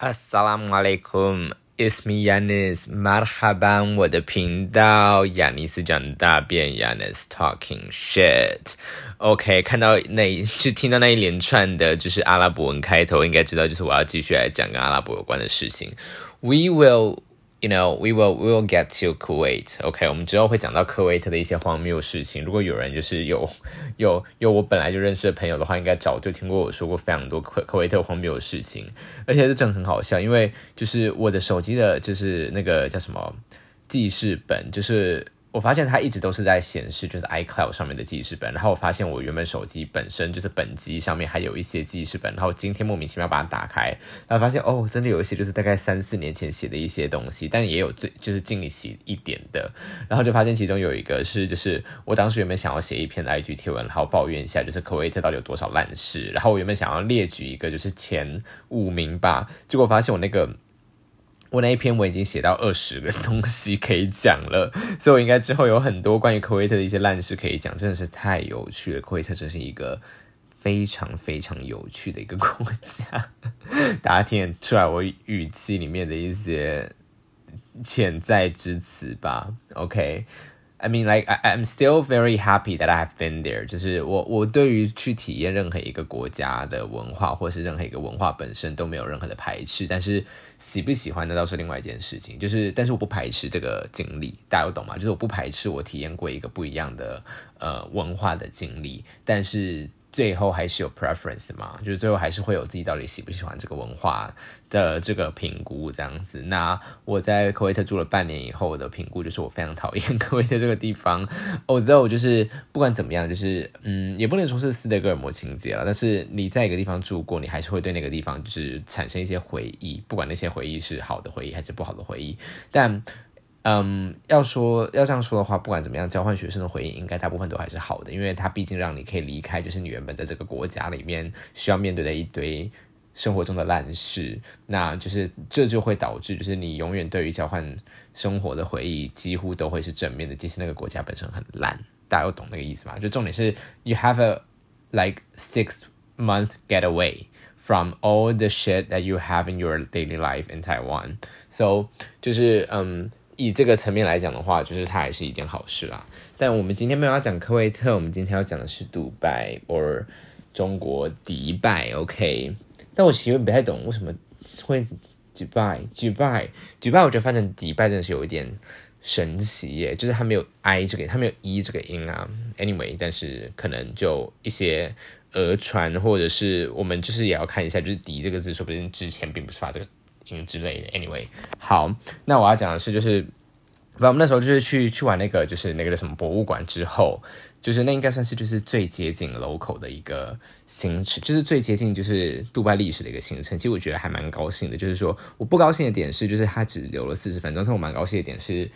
Assalamu alaikum, ismi Yanis, Marhaban，我的频道亚尼斯讲大便，Yanis talking shit。OK，看到那就听到那一连串的，就是阿拉伯文开头，应该知道就是我要继续来讲跟阿拉伯有关的事情。We will You know, we will we will get to Kuwait. OK，我们之后会讲到科威特的一些荒谬事情。如果有人就是有有有我本来就认识的朋友的话，应该早就听过我说过非常多科科威特荒谬的事情。而且是真的很好笑，因为就是我的手机的，就是那个叫什么记事本，就是。我发现它一直都是在显示就是 iCloud 上面的记事本，然后我发现我原本手机本身就是本机上面还有一些记事本，然后今天莫名其妙把它打开，然后发现哦，真的有一些就是大概三四年前写的一些东西，但也有最就是近期一点的，然后就发现其中有一个是就是我当时原本想要写一篇 IG 贴文，然后抱怨一下就是科威特到底有多少烂事，然后我原本想要列举一个就是前五名吧，结果发现我那个。我那一篇我已经写到二十个东西可以讲了，所以我应该之后有很多关于科威特的一些烂事可以讲，真的是太有趣了。科威特真是一个非常非常有趣的一个国家，大家听得出来我语气里面的一些潜在之词吧？OK。I mean, like I, I'm still very happy that I have been there. 就是我我对于去体验任何一个国家的文化，或是任何一个文化本身都没有任何的排斥。但是喜不喜欢那倒是另外一件事情。就是，但是我不排斥这个经历，大家有懂吗？就是我不排斥我体验过一个不一样的呃文化的经历，但是。最后还是有 preference 嘛，就是最后还是会有自己到底喜不喜欢这个文化的这个评估这样子。那我在科威特住了半年以后的评估就是我非常讨厌科威特这个地方。Although 就是不管怎么样，就是嗯，也不能说是斯德哥尔摩情节了。但是你在一个地方住过，你还是会对那个地方就是产生一些回忆，不管那些回忆是好的回忆还是不好的回忆。但嗯，要说要这样说的话，不管怎么样，交换学生的回忆应该大部分都还是好的，因为它毕竟让你可以离开，就是你原本在这个国家里面需要面对的一堆生活中的烂事，那就是这就会导致，就是你永远对于交换生活的回忆几乎都会是正面的，即使那个国家本身很烂，大家有懂那个意思吗？就重点是，you have a like six month getaway from all the shit that you have in your daily life in Taiwan，so 就是嗯。以这个层面来讲的话，就是它还是一件好事啦。但我们今天没有要讲科威特，我们今天要讲的是杜拜或中国迪拜。OK，但我其实不太懂为什么会迪拜，迪拜，迪拜。我觉得翻成迪拜真的是有一点神奇耶，就是它没有 i 这个，它没有 e 这个音啊。Anyway，但是可能就一些讹传，或者是我们就是也要看一下，就是迪这个字，说不定之前并不是发这个。之类的，Anyway，好，那我要讲的是，就是，我们那时候就是去去玩那个，就是那个什么博物馆之后，就是那应该算是就是最接近 local 的一个行程，就是最接近就是杜拜历史的一个行程。其实我觉得还蛮高兴的，就是说我不高兴的点是，就是它只留了四十分钟，但我蛮高兴的点是。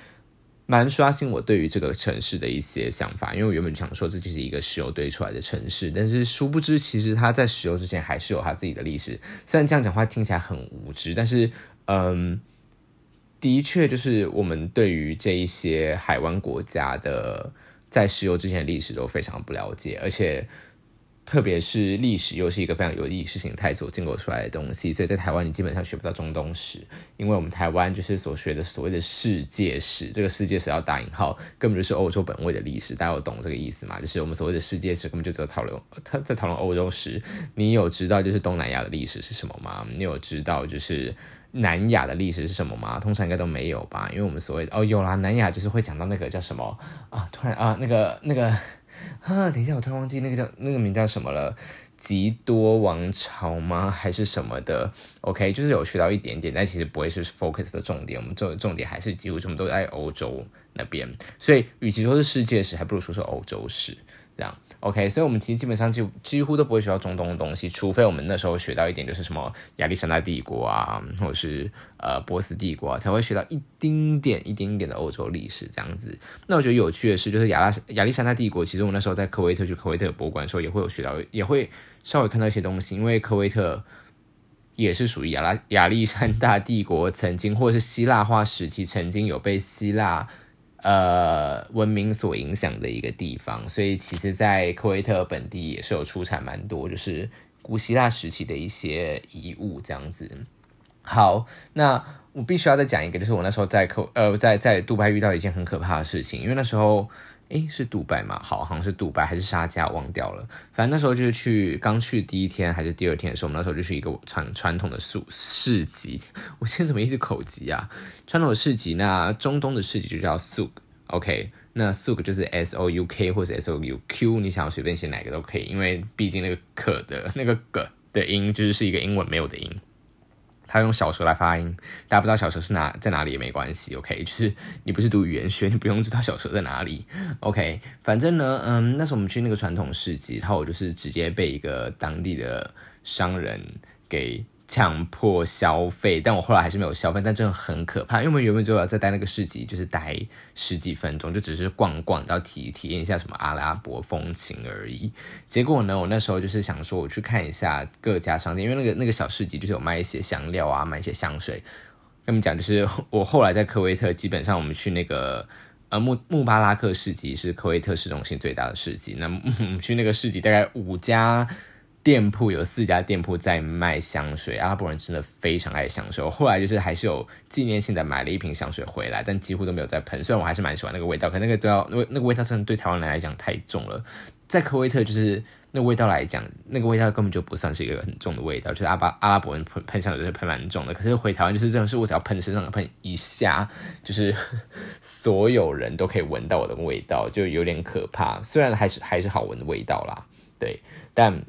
蛮刷新我对于这个城市的一些想法，因为我原本想说这就是一个石油堆出来的城市，但是殊不知其实它在石油之前还是有它自己的历史。虽然这样讲话听起来很无知，但是嗯，的确就是我们对于这一些海湾国家的在石油之前的历史都非常不了解，而且。特别是历史又是一个非常有意识形态所建构出来的东西，所以在台湾你基本上学不到中东史，因为我们台湾就是所学的所谓的世界史，这个世界史要打引号，根本就是欧洲本位的历史，大家有懂这个意思吗？就是我们所谓的世界史根本就只有讨论他在讨论欧洲史，你有知道就是东南亚的历史是什么吗？你有知道就是南亚的历史是什么吗？通常应该都没有吧，因为我们所谓的哦有啦，南亚就是会讲到那个叫什么啊，突然啊那个那个。啊，等一下，我突然忘记那个叫那个名叫什么了，吉多王朝吗？还是什么的？OK，就是有学到一点点，但其实不会是 focus 的重点。我们重重点还是几乎全部都在欧洲那边，所以与其说是世界史，还不如说是欧洲史。这样，OK，所以我们其实基本上就几乎都不会学到中东的东西，除非我们那时候学到一点，就是什么亚历山大帝国啊，或者是呃波斯帝国，才会学到一丁点、一丁点的欧洲历史这样子。那我觉得有趣的是，就是亚拉亚历山大帝国，其实我那时候在科威特去科威特博物馆的时候，也会有学到，也会稍微看到一些东西，因为科威特也是属于亚拉亚历山大帝国曾经，或者是希腊化时期曾经有被希腊。呃，文明所影响的一个地方，所以其实，在科威特本地也是有出产蛮多，就是古希腊时期的一些遗物这样子。好，那我必须要再讲一个，就是我那时候在科呃在在杜拜遇到一件很可怕的事情，因为那时候。诶，是杜拜吗？好，好像是杜拜还是沙加，忘掉了。反正那时候就是去刚去第一天还是第二天的时候，我们那时候就去一个传传统的市市集。我现在怎么一直口急啊？传统的市集，那中东的市集就叫 souk，OK？那 souk 就是 S O U K 或者 S O U Q，你想要随便写哪个都可以，因为毕竟那个可的那个个的音就是是一个英文没有的音。他用小舌来发音，大家不知道小舌是哪在哪里也没关系，OK，就是你不是读语言学，你不用知道小舌在哪里，OK，反正呢，嗯，那时候我们去那个传统市集，然后我就是直接被一个当地的商人给。强迫消费，但我后来还是没有消费，但真的很可怕，因为我们原本就要再待那个市集，就是待十几分钟，就只是逛逛，然后体体验一下什么阿拉伯风情而已。结果呢，我那时候就是想说，我去看一下各家商店，因为那个那个小市集就是有卖一些香料啊，卖一些香水。跟你们讲，就是我后来在科威特，基本上我们去那个呃穆穆巴拉克市集是科威特市中心最大的市集，那 去那个市集大概五家。店铺有四家店铺在卖香水，阿拉伯人真的非常爱香水。我后来就是还是有纪念性的买了一瓶香水回来，但几乎都没有在喷。虽然我还是蛮喜欢那个味道，可那个都要那那个味道真的对台湾人来讲太重了。在科威特就是那个味道来讲，那个味道根本就不算是一个很重的味道，就是阿巴阿拉伯人喷喷香水是喷蛮重的。可是回台湾就是这种是我只要喷身上喷一下，就是 所有人都可以闻到我的味道，就有点可怕。虽然还是还是好闻的味道啦，对，但。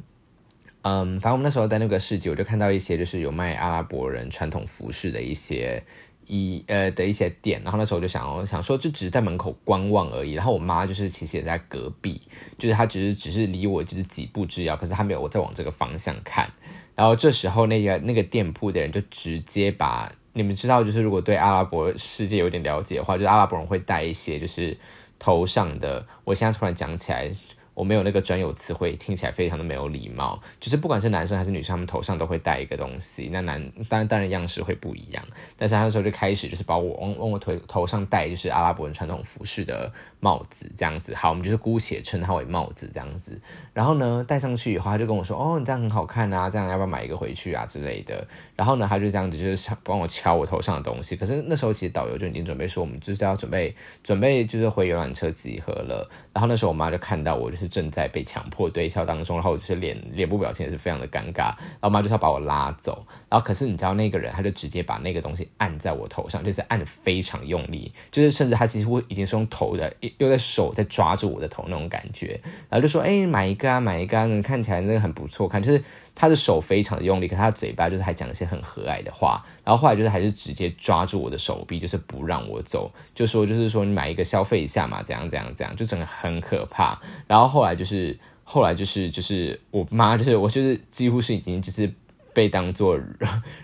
嗯，反正我们那时候在那个市集，我就看到一些就是有卖阿拉伯人传统服饰的一些一呃的一些店，然后那时候我就想想说，就只是在门口观望而已。然后我妈就是其实也在隔壁，就是她只是只是离我就是几步之遥，可是她没有我在往这个方向看。然后这时候那个那个店铺的人就直接把你们知道，就是如果对阿拉伯世界有点了解的话，就是阿拉伯人会带一些就是头上的。我现在突然讲起来。我没有那个专有词汇，听起来非常的没有礼貌。就是不管是男生还是女生，他们头上都会戴一个东西。那男当然当然样式会不一样，但是他那时候就开始就是把我往往我头头上戴就是阿拉伯人传统服饰的帽子这样子。好，我们就是姑且称它为帽子这样子。然后呢，戴上去以后，他就跟我说：“哦，你这样很好看啊，这样要不要买一个回去啊之类的。”然后呢，他就这样子就是帮我敲我头上的东西。可是那时候其实导游就已经准备说，我们就是要准备准备就是回游览车集合了。然后那时候我妈就看到我就是。正在被强迫对笑当中，然后我就是脸脸部表情也是非常的尴尬，然后妈就是要把我拉走，然后可是你知道那个人他就直接把那个东西按在我头上，就是按的非常用力，就是甚至他几乎已经是用头的又在手在抓住我的头那种感觉，然后就说哎买一个啊买一个，啊，看起来真的很不错看，就是他的手非常的用力，可他嘴巴就是还讲一些很和蔼的话，然后后来就是还是直接抓住我的手臂，就是不让我走，就说就是说你买一个消费一下嘛，怎样怎样怎样，就整个很可怕，然后。后来就是，后来就是，就是我妈，就是我，就是几乎是已经就是被当做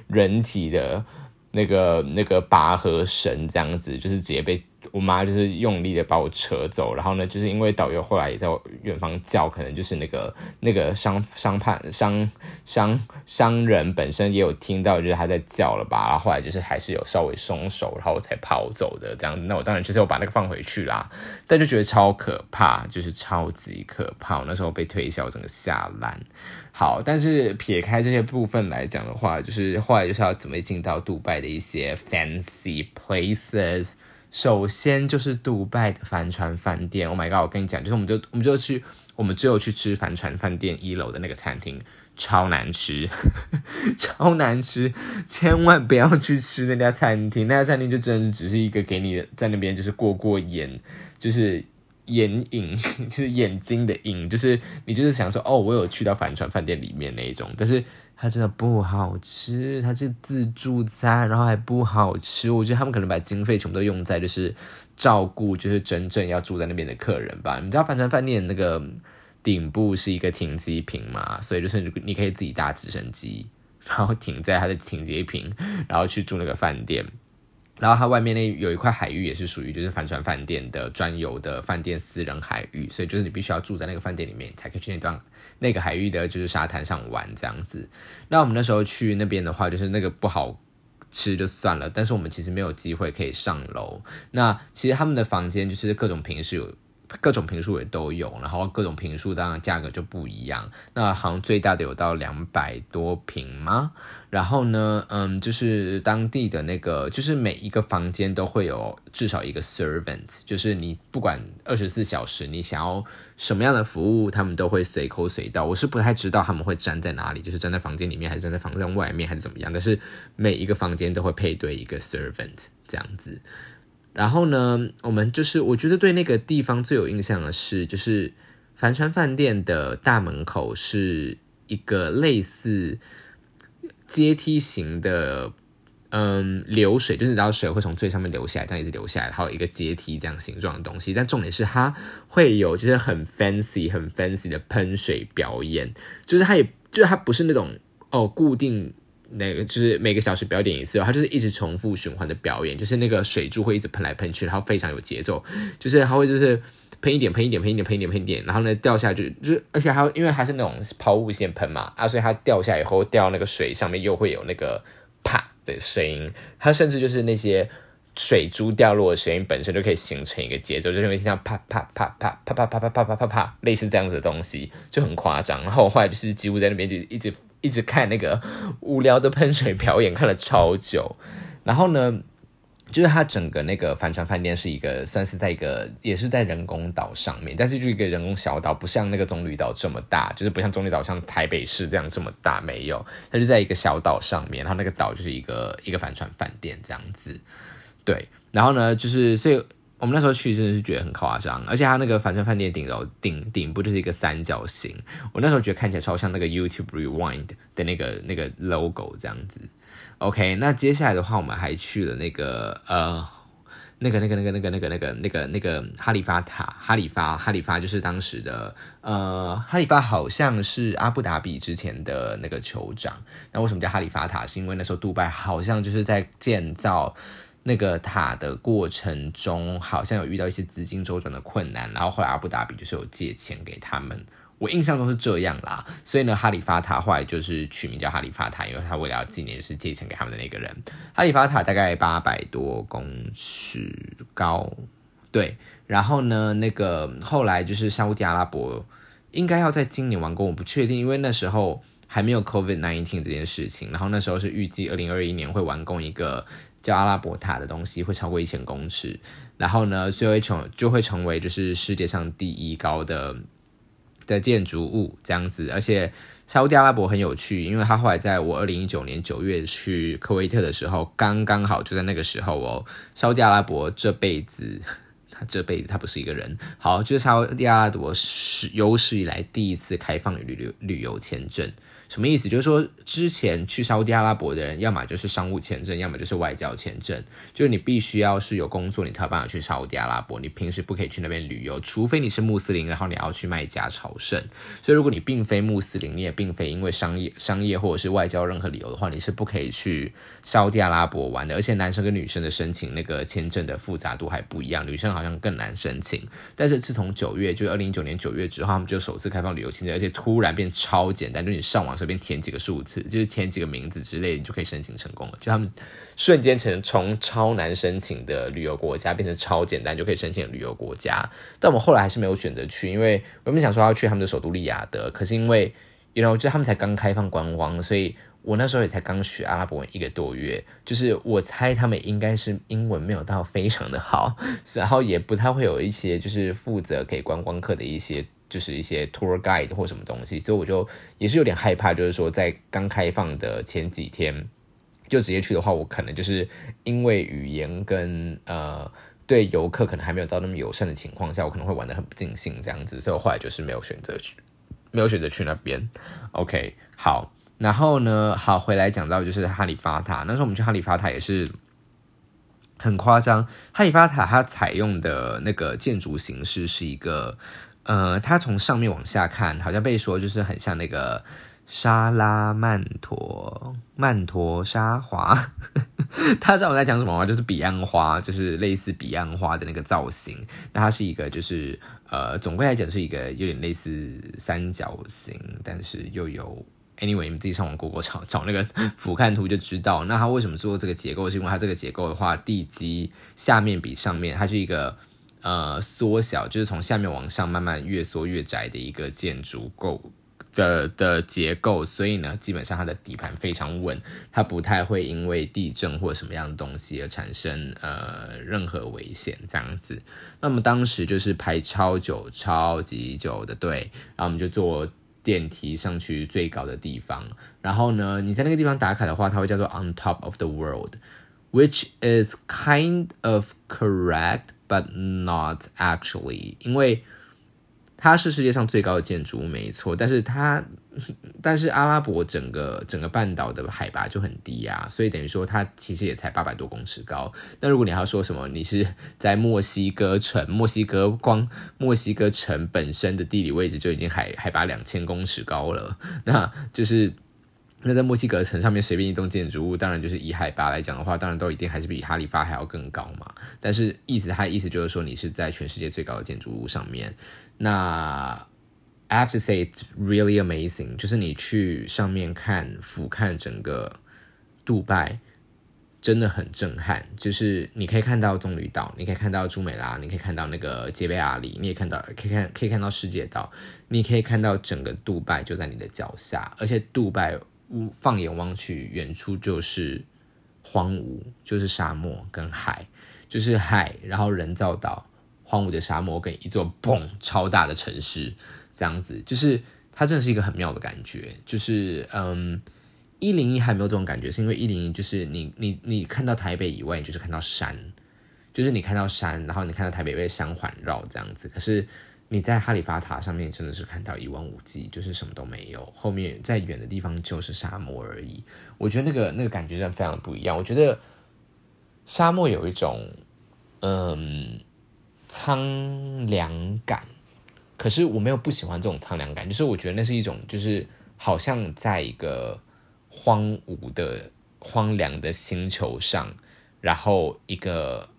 人体的那个那个拔河绳这样子，就是直接被。我妈就是用力的把我扯走，然后呢，就是因为导游后来也在远方叫，可能就是那个那个商商判商商商人本身也有听到，就是他在叫了吧，然后后来就是还是有稍微松手，然后才跑走的这样子。那我当然就是我把那个放回去啦，但就觉得超可怕，就是超级可怕。我那时候被推销，整个下烂。好，但是撇开这些部分来讲的话，就是后来就是要怎么进到杜拜的一些 fancy places。首先就是杜拜的帆船饭店，Oh my god！我跟你讲，就是我们就我们就去，我们只有去吃帆船饭店一楼的那个餐厅，超难吃，超难吃，千万不要去吃那家餐厅，那家餐厅就真的只是一个给你在那边就是过过眼，就是眼影，就是眼睛的影，就是你就是想说哦，我有去到帆船饭店里面那一种，但是。它真的不好吃，它是自助餐，然后还不好吃。我觉得他们可能把经费全部都用在就是照顾，就是真正要住在那边的客人吧。你知道帆船饭店那个顶部是一个停机坪嘛，所以就是你可以自己搭直升机，然后停在它的停机坪，然后去住那个饭店。然后它外面那有一块海域也是属于就是帆船饭店的专有的饭店私人海域，所以就是你必须要住在那个饭店里面才可以去那段那个海域的就是沙滩上玩这样子。那我们那时候去那边的话，就是那个不好吃就算了，但是我们其实没有机会可以上楼。那其实他们的房间就是各种平时有各种平数也都有，然后各种平数当然价格就不一样。那好像最大的有到两百多平吗？然后呢，嗯，就是当地的那个，就是每一个房间都会有至少一个 servant，就是你不管二十四小时你想要什么样的服务，他们都会随口随到。我是不太知道他们会站在哪里，就是站在房间里面，还是站在房间外面，还是怎么样。但是每一个房间都会配对一个 servant 这样子。然后呢，我们就是我觉得对那个地方最有印象的是，就是帆船饭店的大门口是一个类似阶梯型的，嗯，流水，就是你知道水会从最上面流下来，这样一直流下来，然后一个阶梯这样形状的东西。但重点是它会有就是很 fancy、很 fancy 的喷水表演，就是它也就是它不是那种哦固定。那个就是每个小时表演一次，它就是一直重复循环的表演，就是那个水柱会一直喷来喷去，然后非常有节奏，就是它会就是喷一点喷一点喷一点喷一点喷一点，然后呢掉下去，就是而且还因为它是那种抛物线喷嘛啊，所以它掉下以后掉那个水上面又会有那个啪的声音，它甚至就是那些水珠掉落的声音本身就可以形成一个节奏，就是因为像啪啪啪啪啪啪啪啪啪啪啪啪类似这样子的东西就很夸张，然后我后来就是几乎在那边就一直。一直看那个无聊的喷水表演，看了超久。然后呢，就是它整个那个帆船饭店是一个算是在一个也是在人工岛上面，但是就一个人工小岛，不像那个棕榈岛这么大，就是不像棕榈岛像台北市这样这么大，没有，它就在一个小岛上面，然后那个岛就是一个一个帆船饭店这样子。对，然后呢，就是所以。我们那时候去真的是觉得很夸张，而且它那个帆船饭店顶楼顶顶部就是一个三角形，我那时候觉得看起来超像那个 YouTube Rewind 的那个那个 logo 这样子。OK，那接下来的话，我们还去了那个呃，那个那个那个那个那个那个那个那个哈利法塔，哈利法哈利法就是当时的呃，哈利法好像是阿布达比之前的那个酋长。那为什么叫哈利法塔？是因为那时候杜拜好像就是在建造那个塔的过程中，好像有遇到一些资金周转的困难，然后后来阿布达比就是有借钱给他们，我印象中是这样啦。所以呢，哈利法塔后来就是取名叫哈利法塔，因为他为了要纪念是借钱给他们的那个人。哈利法塔大概八百多公尺高，对。然后呢，那个后来就是沙地阿拉伯应该要在今年完工，我不确定，因为那时候还没有 COVID nineteen 这件事情。然后那时候是预计二零二一年会完工一个。叫阿拉伯塔的东西会超过一千公尺，然后呢，就会成就会成为就是世界上第一高的的建筑物这样子。而且沙地阿拉伯很有趣，因为他后来在我二零一九年九月去科威特的时候，刚刚好就在那个时候哦。沙地阿拉伯这辈子，他 这辈子他不是一个人，好，就是沙地阿拉伯是有史以来第一次开放旅旅旅游签证。什么意思？就是说，之前去沙地阿拉伯的人，要么就是商务签证，要么就是外交签证。就是你必须要是有工作，你才有办法去沙地阿拉伯。你平时不可以去那边旅游，除非你是穆斯林，然后你要去麦加朝圣。所以，如果你并非穆斯林，你也并非因为商业、商业或者是外交任何理由的话，你是不可以去沙地阿拉伯玩的。而且，男生跟女生的申请那个签证的复杂度还不一样，女生好像更难申请。但是，自从九月，就是二零一九年九月之后，他们就首次开放旅游签证，而且突然变超简单，就你上网。随便填几个数字，就是填几个名字之类，你就可以申请成功了。就他们瞬间成从超难申请的旅游国家变成超简单就可以申请的旅游国家。但我们后来还是没有选择去，因为我们想说要去他们的首都利雅得，可是因为，you know，就他们才刚开放观光，所以我那时候也才刚学阿拉伯文一个多月，就是我猜他们应该是英文没有到非常的好，然后也不太会有一些就是负责给观光客的一些。就是一些 tour guide 或什么东西，所以我就也是有点害怕，就是说在刚开放的前几天就直接去的话，我可能就是因为语言跟呃对游客可能还没有到那么友善的情况下，我可能会玩的很不尽兴这样子，所以我后来就是没有选择去，没有选择去那边。OK，好，然后呢，好回来讲到就是哈利法塔，那时候我们去哈利法塔也是很夸张，哈利法塔它采用的那个建筑形式是一个。呃，它从上面往下看，好像被说就是很像那个沙拉曼陀曼陀沙华。他知道我在讲什么吗？就是彼岸花，就是类似彼岸花的那个造型。那它是一个，就是呃，总归来讲是一个有点类似三角形，但是又有 anyway，你们自己上网 Google 找找那个 俯瞰图就知道。那它为什么做这个结构？是因为它这个结构的话，地基下面比上面，它是一个。呃缩小，就是从下面往上慢慢越缩越窄的一个建筑构。的的结构，所以呢，基本上它的底盘非常稳，它不太会因为地震或什么样的东西而产生呃任何危险这样子。那么当时就是排超久、超级久的队，然后我们就坐电梯上去最高的地方。然后呢，你在那个地方打卡的话，它会叫做 On Top of the World，which is kind of correct but not actually，因为。它是世界上最高的建筑物，没错，但是它，但是阿拉伯整个整个半岛的海拔就很低啊，所以等于说它其实也才八百多公尺高。那如果你要说什么，你是在墨西哥城，墨西哥光墨西哥城本身的地理位置就已经海海拔两千公尺高了，那就是那在墨西哥城上面随便一栋建筑物，当然就是以海拔来讲的话，当然都一定还是比哈利法还要更高嘛。但是意思，它的意思就是说，你是在全世界最高的建筑物上面。那 I have to say it's really amazing，就是你去上面看俯瞰整个杜拜，真的很震撼。就是你可以看到棕榈岛，你可以看到朱美拉，你可以看到那个杰贝阿里，你也看到可以看可以看到世界岛，你可以看到整个杜拜就在你的脚下，而且杜拜放眼望去，远处就是荒芜，就是沙漠跟海，就是海，然后人造岛。荒芜的沙漠跟一座嘣超大的城市，这样子就是它真的是一个很妙的感觉。就是嗯，一零一还没有这种感觉，是因为一零一就是你你你看到台北以外，就是看到山，就是你看到山，然后你看到台北被山环绕这样子。可是你在哈利法塔上面真的是看到一望无际，就是什么都没有，后面在远的地方就是沙漠而已。我觉得那个那个感觉真的非常不一样。我觉得沙漠有一种嗯。苍凉感，可是我没有不喜欢这种苍凉感，就是我觉得那是一种，就是好像在一个荒芜的荒凉的星球上，然后一个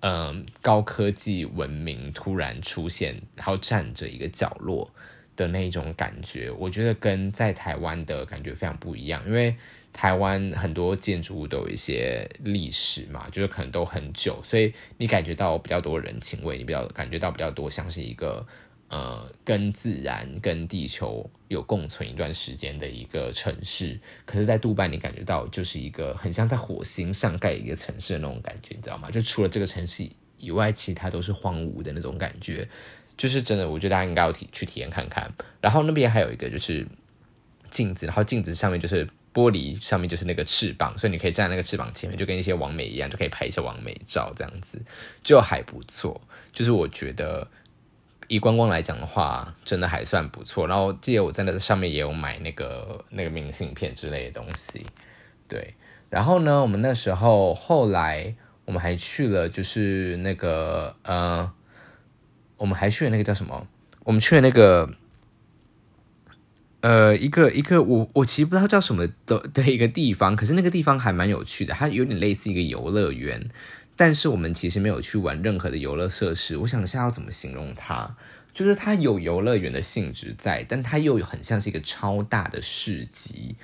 嗯高科技文明突然出现，然后站着一个角落的那种感觉，我觉得跟在台湾的感觉非常不一样，因为。台湾很多建筑物都有一些历史嘛，就是可能都很久，所以你感觉到比较多人情味，你比较感觉到比较多像是一个呃跟自然、跟地球有共存一段时间的一个城市。可是，在杜拜你感觉到就是一个很像在火星上盖一个城市的那种感觉，你知道吗？就除了这个城市以外，其他都是荒芜的那种感觉，就是真的，我觉得大家应该要体去体验看看。然后那边还有一个就是镜子，然后镜子上面就是。玻璃上面就是那个翅膀，所以你可以站在那个翅膀前面，就跟一些完美一样，就可以拍一些完美照，这样子就还不错。就是我觉得以观光来讲的话，真的还算不错。然后记得我在那上面也有买那个那个明信片之类的东西，对。然后呢，我们那时候后来我们还去了，就是那个呃，我们还去了那个叫什么？我们去了那个。呃，一个一个，我我其实不知道叫什么的的一个地方，可是那个地方还蛮有趣的，它有点类似一个游乐园，但是我们其实没有去玩任何的游乐设施。我想一下要怎么形容它，就是它有游乐园的性质在，但它又很像是一个超大的市集。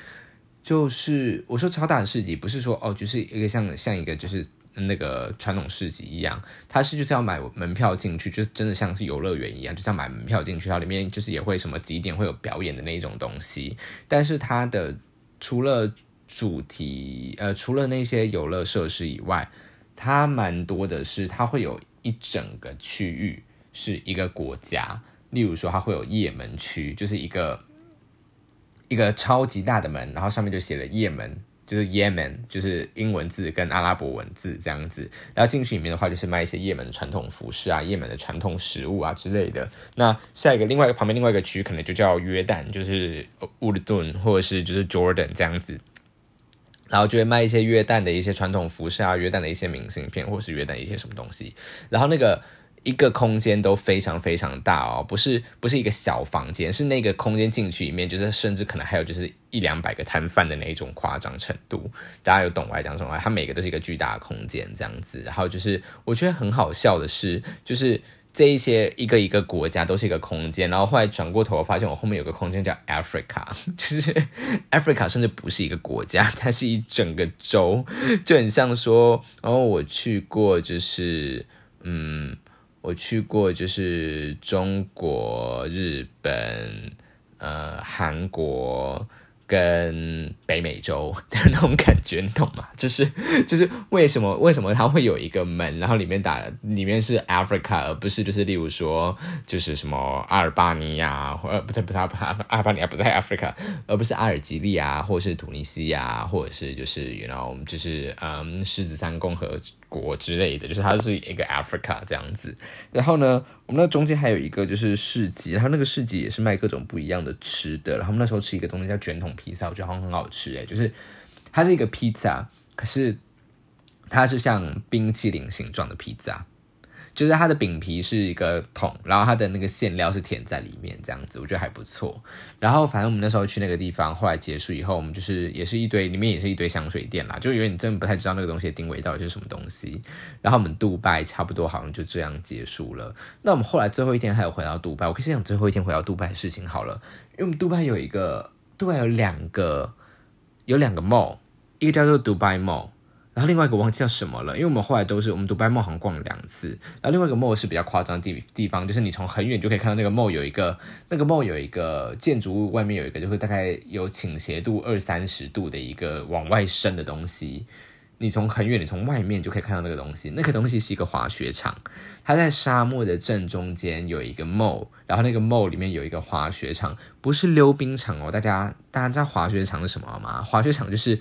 就是我说超大的市集，不是说哦，就是一个像像一个就是。那个传统市集一样，它是就是要买门票进去，就真的像是游乐园一样，就像买门票进去，它里面就是也会什么几点会有表演的那种东西。但是它的除了主题，呃，除了那些游乐设施以外，它蛮多的是它会有一整个区域是一个国家，例如说它会有也门区，就是一个一个超级大的门，然后上面就写了也门。就是 Yemen，就是英文字跟阿拉伯文字这样子，然后进去里面的话，就是卖一些也门的传统服饰啊、也门的传统食物啊之类的。那下一个另外一个旁边另外一个区可能就叫约旦，就是乌尔顿或者是就是 Jordan 这样子，然后就会卖一些约旦的一些传统服饰啊、约旦的一些明信片，或是约旦一些什么东西。然后那个。一个空间都非常非常大哦，不是不是一个小房间，是那个空间进去里面，就是甚至可能还有就是一两百个摊贩的那种夸张程度。大家有懂我讲什么？它每个都是一个巨大的空间这样子。然后就是我觉得很好笑的是，就是这一些一个一个国家都是一个空间。然后后来转过头发现，我后面有个空间叫 Africa，就是 Africa 甚至不是一个国家，它是一整个州，就很像说，然后我去过，就是嗯。我去过就是中国、日本、呃韩国。跟北美洲 的那种感觉，你懂吗？就是就是为什么为什么它会有一个门，然后里面打里面是 Africa，而不是就是例如说就是什么阿尔巴尼亚，或不对不是阿阿阿尔巴尼亚不在 Africa，而不是阿尔及利亚，或者是突尼西亚，或者是就是 you know 就是嗯狮子山共和。国之类的，就是它是一个 Africa 这样子。然后呢，我们那中间还有一个就是市集，然后那个市集也是卖各种不一样的吃的。然后我们那时候吃一个东西叫卷筒披萨，我觉得好像很好吃诶，就是它是一个披萨，可是它是像冰淇淋形状的披萨。就是它的饼皮是一个桶，然后它的那个馅料是填在里面，这样子我觉得还不错。然后反正我们那时候去那个地方，后来结束以后，我们就是也是一堆，里面也是一堆香水店啦，就因为你真的不太知道那个东西的定位到底是什么东西。然后我们杜拜差不多好像就这样结束了。那我们后来最后一天还有回到杜拜，我可以先讲最后一天回到杜拜的事情好了。因为我们杜拜有一个，杜拜有两个，有两个 mall，一个叫做杜拜 mall。然后另外一个忘记叫什么了，因为我们后来都是我们独白梦好像逛了两次。然后另外一个 mall 是比较夸张的地地方，就是你从很远就可以看到那个 mall 有一个那个 mall 有一个建筑物外面有一个就是大概有倾斜度二三十度的一个往外伸的东西。你从很远，你从外面就可以看到那个东西。那个东西是一个滑雪场，它在沙漠的正中间有一个 mall，然后那个 mall 里面有一个滑雪场，不是溜冰场哦。大家大家知道滑雪场是什么吗？滑雪场就是，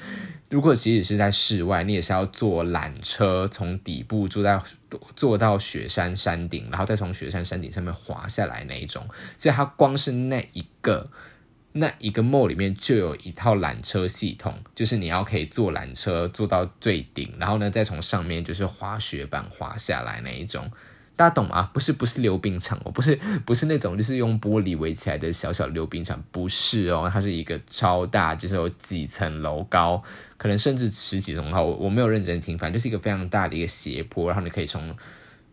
如果即使是在室外，你也是要坐缆车从底部坐在坐到雪山山顶，然后再从雪山山顶上面滑下来那一种。所以它光是那一个。那一个 mall 里面就有一套缆车系统，就是你要可以坐缆车坐到最顶，然后呢再从上面就是滑雪板滑下来那一种，大家懂吗？不是不是溜冰场哦，不是不是那种就是用玻璃围起来的小小溜冰场，不是哦，它是一个超大，就是有几层楼高，可能甚至十几层高。我我没有认真听，反正就是一个非常大的一个斜坡，然后你可以从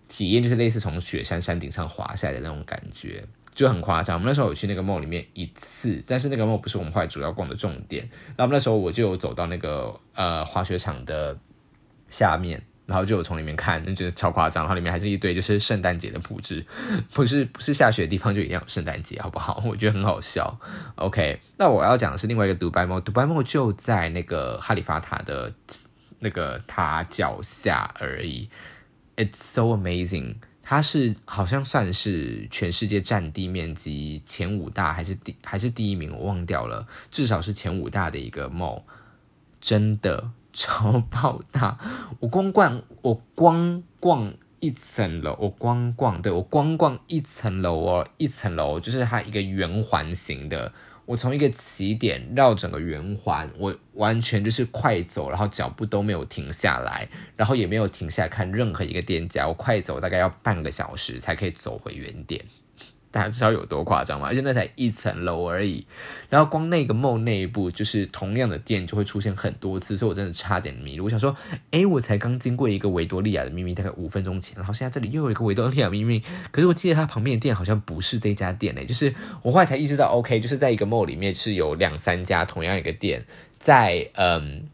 体验就是类似从雪山山顶上滑下来的那种感觉。就很夸张，我们那时候有去那个 mall 里面一次，但是那个梦不是我们后来主要逛的重点。然后那时候我就有走到那个呃滑雪场的下面，然后就有从里面看，就觉得超夸张。然后里面还是一堆就是圣诞节的布置，不是不是下雪的地方就一样有圣诞节，好不好？我觉得很好笑。OK，那我要讲的是另外一个独白 mall，独白 mall 就在那个哈利法塔的那个塔脚下而已。It's so amazing。它是好像算是全世界占地面积前五大，还是第还是第一名，我忘掉了。至少是前五大的一个 mall，真的超爆大。我光逛，我光逛一层楼，我光逛，对我光逛一层楼哦，一层楼就是它一个圆环形的。我从一个起点绕整个圆环，我完全就是快走，然后脚步都没有停下来，然后也没有停下来看任何一个店家。我快走大概要半个小时才可以走回原点。大家知道有多夸张吗？而且那才一层楼而已，然后光那个梦内部就是同样的店就会出现很多次，所以我真的差点迷路。我想说，哎，我才刚经过一个维多利亚的秘密，大概五分钟前，然后现在这里又有一个维多利亚秘密，可是我记得它旁边的店好像不是这家店嘞，就是我后来才意识到，OK，就是在一个梦里面是有两三家同样一个店，在嗯。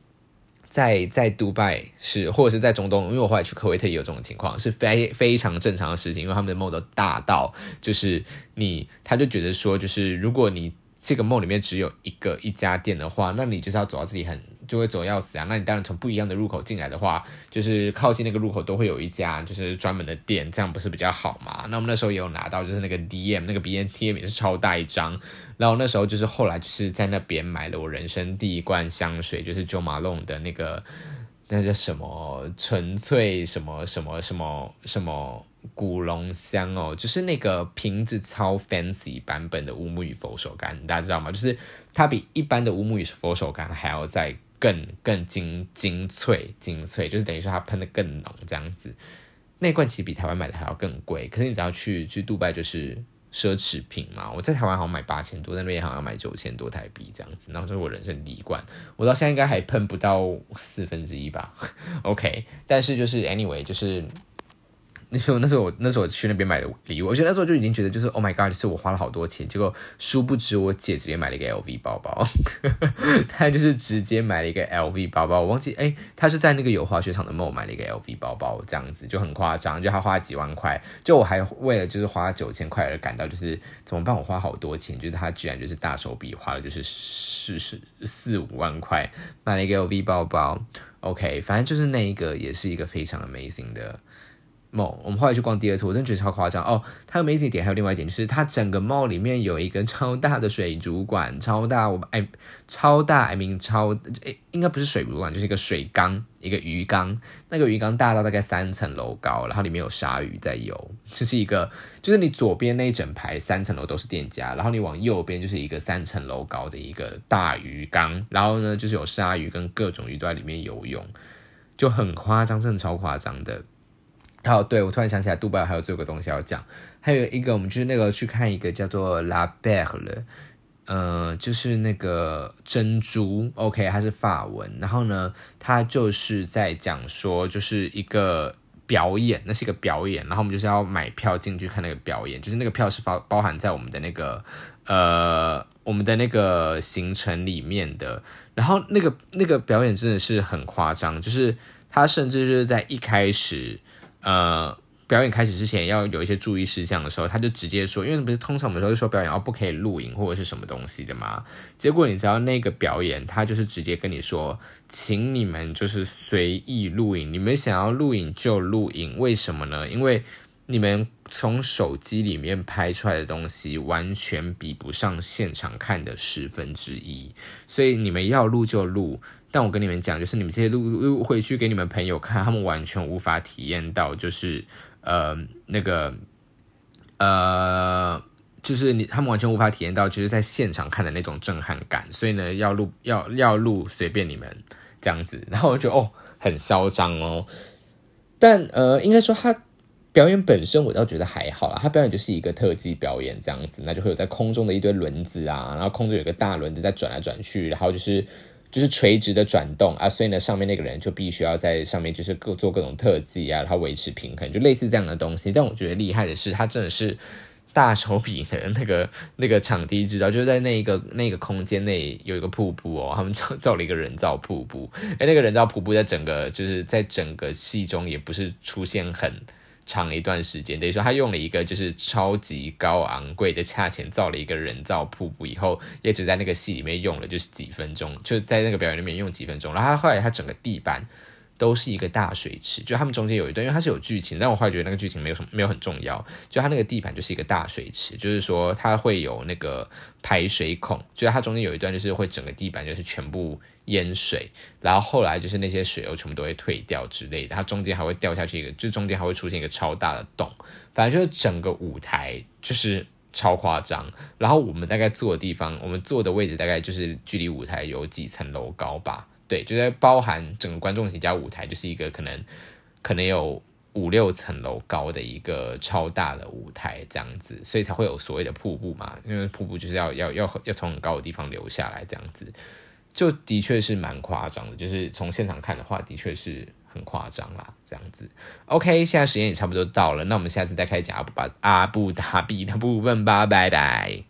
在在杜拜是，或者是在中东，因为我后来去科威特也有这种情况，是非非常正常的事情，因为他们的梦都大到，就是你他就觉得说，就是如果你这个梦里面只有一个一家店的话，那你就是要走到自己很。就会走要死啊！那你当然从不一样的入口进来的话，就是靠近那个入口都会有一家就是专门的店，这样不是比较好嘛？那我们那时候也有拿到，就是那个 DM 那个 BNT M 也是超大一张。然后那时候就是后来就是在那边买了我人生第一罐香水，就是 Jo Malone 的那个那叫什么纯粹什么什么什么什么古龙香哦，就是那个瓶子超 fancy 版本的乌木与佛手柑，大家知道吗？就是它比一般的乌木与佛手柑还要再。更更精精粹精粹，就是等于说它喷的更浓这样子。那罐其实比台湾买的还要更贵，可是你只要去去杜拜就是奢侈品嘛。我在台湾好像买八千多，在那边好像要买九千多台币这样子。然后这是我人生第一罐，我到现在应该还喷不到四分之一吧。OK，但是就是 anyway 就是那时候那时候我那时候我去那边买的礼物，我觉得那时候就已经觉得就是 Oh my God，是我花了好多钱，结果殊不知我姐直接买了一个 LV 包包，她就是直接买了一个 LV 包包，我忘记哎，她是在那个有滑雪场的 mall 买了一个 LV 包包，这样子就很夸张，就她花了几万块，就我还为了就是花九千块而感到就是怎么办，我花好多钱，就是她居然就是大手笔花了就是四十四五万块买了一个 LV 包包，OK，反正就是那一个也是一个非常 amazing 的。帽我们后来去逛第二次，我真的觉得超夸张哦。它 amazing 点还有另外一点，就是它整个 mall 里面有一个超大的水族馆，超大，我哎，超大，I mean 超，哎，应该不是水族馆，就是一个水缸，一个鱼缸。那个鱼缸大到大概三层楼高，然后里面有鲨鱼在游，就是一个，就是你左边那一整排三层楼都是店家，然后你往右边就是一个三层楼高的一个大鱼缸，然后呢就是有鲨鱼跟各种鱼都在里面游泳，就很夸张，真的超夸张的。好，对我突然想起来，杜拜还有这个东西要讲，还有一个我们就是那个去看一个叫做 La Perle，嗯，就是那个珍珠，OK，它是法文，然后呢，它就是在讲说，就是一个表演，那是一个表演，然后我们就是要买票进去看那个表演，就是那个票是包包含在我们的那个呃我们的那个行程里面的，然后那个那个表演真的是很夸张，就是他甚至就是在一开始。呃，表演开始之前要有一些注意事项的时候，他就直接说，因为不是通常我们都是说表演哦不可以录影或者是什么东西的嘛。结果你知道那个表演，他就是直接跟你说，请你们就是随意录影，你们想要录影就录影。为什么呢？因为你们从手机里面拍出来的东西完全比不上现场看的十分之一，所以你们要录就录。但我跟你们讲，就是你们这些录录回去给你们朋友看，他们完全无法体验到，就是呃那个呃，就是你他们完全无法体验到，就是在现场看的那种震撼感。所以呢，要录要要录，随便你们这样子。然后我就哦，很嚣张哦。但呃，应该说他表演本身，我倒觉得还好啦。他表演就是一个特技表演这样子，那就会有在空中的一堆轮子啊，然后空中有个大轮子在转来转去，然后就是。就是垂直的转动啊，所以呢，上面那个人就必须要在上面，就是各做各种特技啊，然后维持平衡，就类似这样的东西。但我觉得厉害的是，他真的是大手笔的那个 那个场地制造，就是在那一个那个空间内有一个瀑布哦，他们造造了一个人造瀑布。哎，那个人造瀑布在整个就是在整个戏中也不是出现很。长了一段时间，等于说他用了一个就是超级高昂贵的价钱造了一个人造瀑布，以后也只在那个戏里面用了就是几分钟，就在那个表演里面用几分钟。然后他后来他整个地板都是一个大水池，就他们中间有一段，因为它是有剧情，但我后来觉得那个剧情没有什么没有很重要，就它那个地板就是一个大水池，就是说它会有那个排水孔，就是它中间有一段就是会整个地板就是全部。淹水，然后后来就是那些水又全部都会退掉之类的，它中间还会掉下去一个，就中间还会出现一个超大的洞，反正就是整个舞台就是超夸张。然后我们大概坐的地方，我们坐的位置大概就是距离舞台有几层楼高吧，对，就在包含整个观众席加舞台，就是一个可能可能有五六层楼高的一个超大的舞台这样子，所以才会有所谓的瀑布嘛，因为瀑布就是要要要要从很高的地方流下来这样子。就的确是蛮夸张的，就是从现场看的话，的确是很夸张啦，这样子。OK，现在时间也差不多到了，那我们下次再开讲阿布阿布达比的部分吧，拜拜。